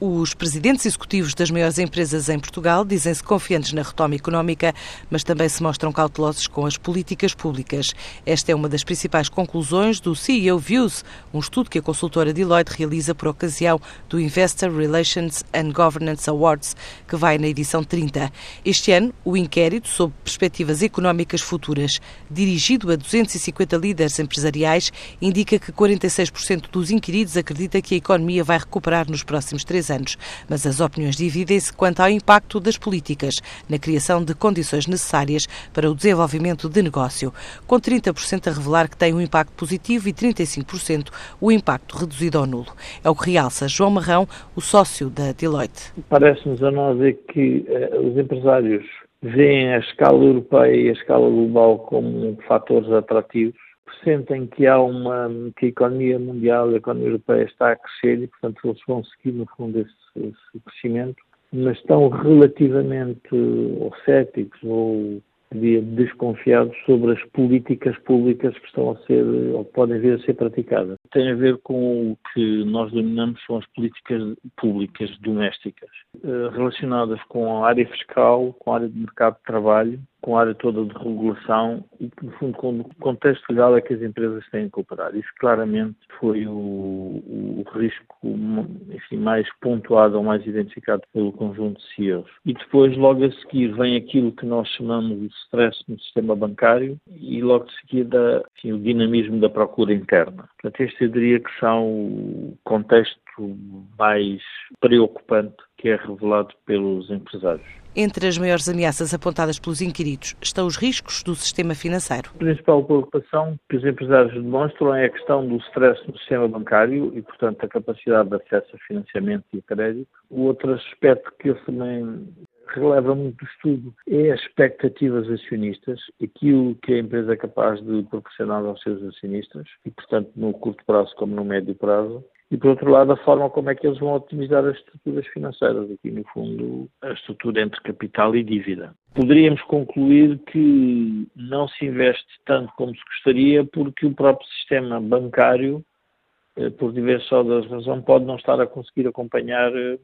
Os presidentes executivos das maiores empresas em Portugal dizem-se confiantes na retoma económica, mas também se mostram cautelosos com as políticas públicas. Esta é uma das principais conclusões do CEO Views, um estudo que a consultora Deloitte realiza por ocasião do Investor Relations and Governance Awards, que vai na edição 30. Este ano, o inquérito sobre perspectivas económicas futuras, dirigido a 250 líderes empresariais, indica que 46% dos inquiridos acredita que a economia vai recuperar nos próximos três anos, mas as opiniões dividem-se quanto ao impacto das políticas na criação de condições necessárias para o desenvolvimento de negócio, com 30% a revelar que tem um impacto positivo e 35% o impacto reduzido ou nulo. É o que realça João Marrão, o sócio da Deloitte. Parece-nos a nós é que eh, os empresários veem a escala europeia e a escala global como fatores atrativos sentem que há uma que a economia mundial, a economia europeia está a crescer e, portanto, eles vão seguir no fundo esse, esse crescimento, mas estão relativamente ou céticos ou desconfiados sobre as políticas públicas que estão a ser ou podem vir a ser praticadas. Tem a ver com o que nós denominamos são as políticas públicas domésticas, eh, relacionadas com a área fiscal, com a área de mercado de trabalho, com a área toda de regulação e, no fundo, com o contexto legal é que as empresas têm que operar. Isso claramente foi o, o risco enfim, mais pontuado ou mais identificado pelo conjunto de CEOs. E depois, logo a seguir, vem aquilo que nós chamamos de stress no sistema bancário e logo de seguida enfim, o dinamismo da procura interna. Portanto, este eu diria que são o contexto mais preocupante que é revelado pelos empresários. Entre as maiores ameaças apontadas pelos inquiridos estão os riscos do sistema financeiro. A principal preocupação que os empresários demonstram é a questão do stress no sistema bancário e, portanto, a capacidade de acesso a financiamento e a crédito. O outro aspecto que eles também releva muito o estudo é as expectativas acionistas, aquilo que a empresa é capaz de proporcionar aos seus acionistas, e portanto no curto prazo como no médio prazo, e por outro lado a forma como é que eles vão otimizar as estruturas financeiras, aqui no fundo a estrutura entre capital e dívida. Poderíamos concluir que não se investe tanto como se gostaria porque o próprio sistema bancário, eh, por diversas razões, pode não estar a conseguir acompanhar eh,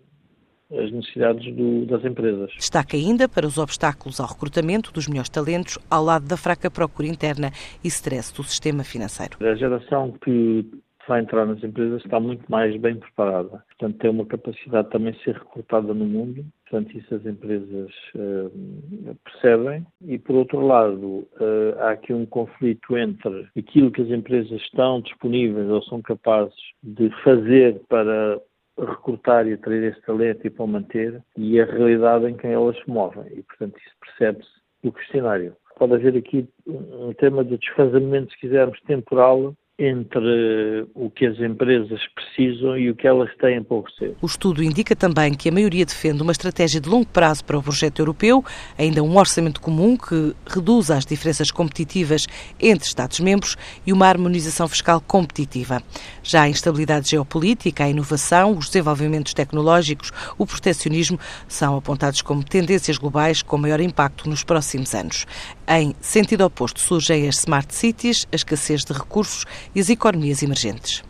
as necessidades do, das empresas. Destaca ainda para os obstáculos ao recrutamento dos melhores talentos, ao lado da fraca procura interna e stress do sistema financeiro. A geração que vai entrar nas empresas está muito mais bem preparada. Portanto, tem uma capacidade também de ser recrutada no mundo. Portanto, isso as empresas uh, percebem. E, por outro lado, uh, há aqui um conflito entre aquilo que as empresas estão disponíveis ou são capazes de fazer para recrutar e atrair esse talento e para o manter e a realidade em que elas se movem. E, portanto, isso percebe-se do questionário. Pode haver aqui um tema de desfazamento, se quisermos, temporal entre o que as empresas precisam e o que elas têm para oferecer. O estudo indica também que a maioria defende uma estratégia de longo prazo para o projeto europeu, ainda um orçamento comum que reduza as diferenças competitivas entre Estados-membros e uma harmonização fiscal competitiva. Já a instabilidade geopolítica, a inovação, os desenvolvimentos tecnológicos, o proteccionismo são apontados como tendências globais com maior impacto nos próximos anos. Em sentido oposto surgem as smart cities, a escassez de recursos e as economias emergentes.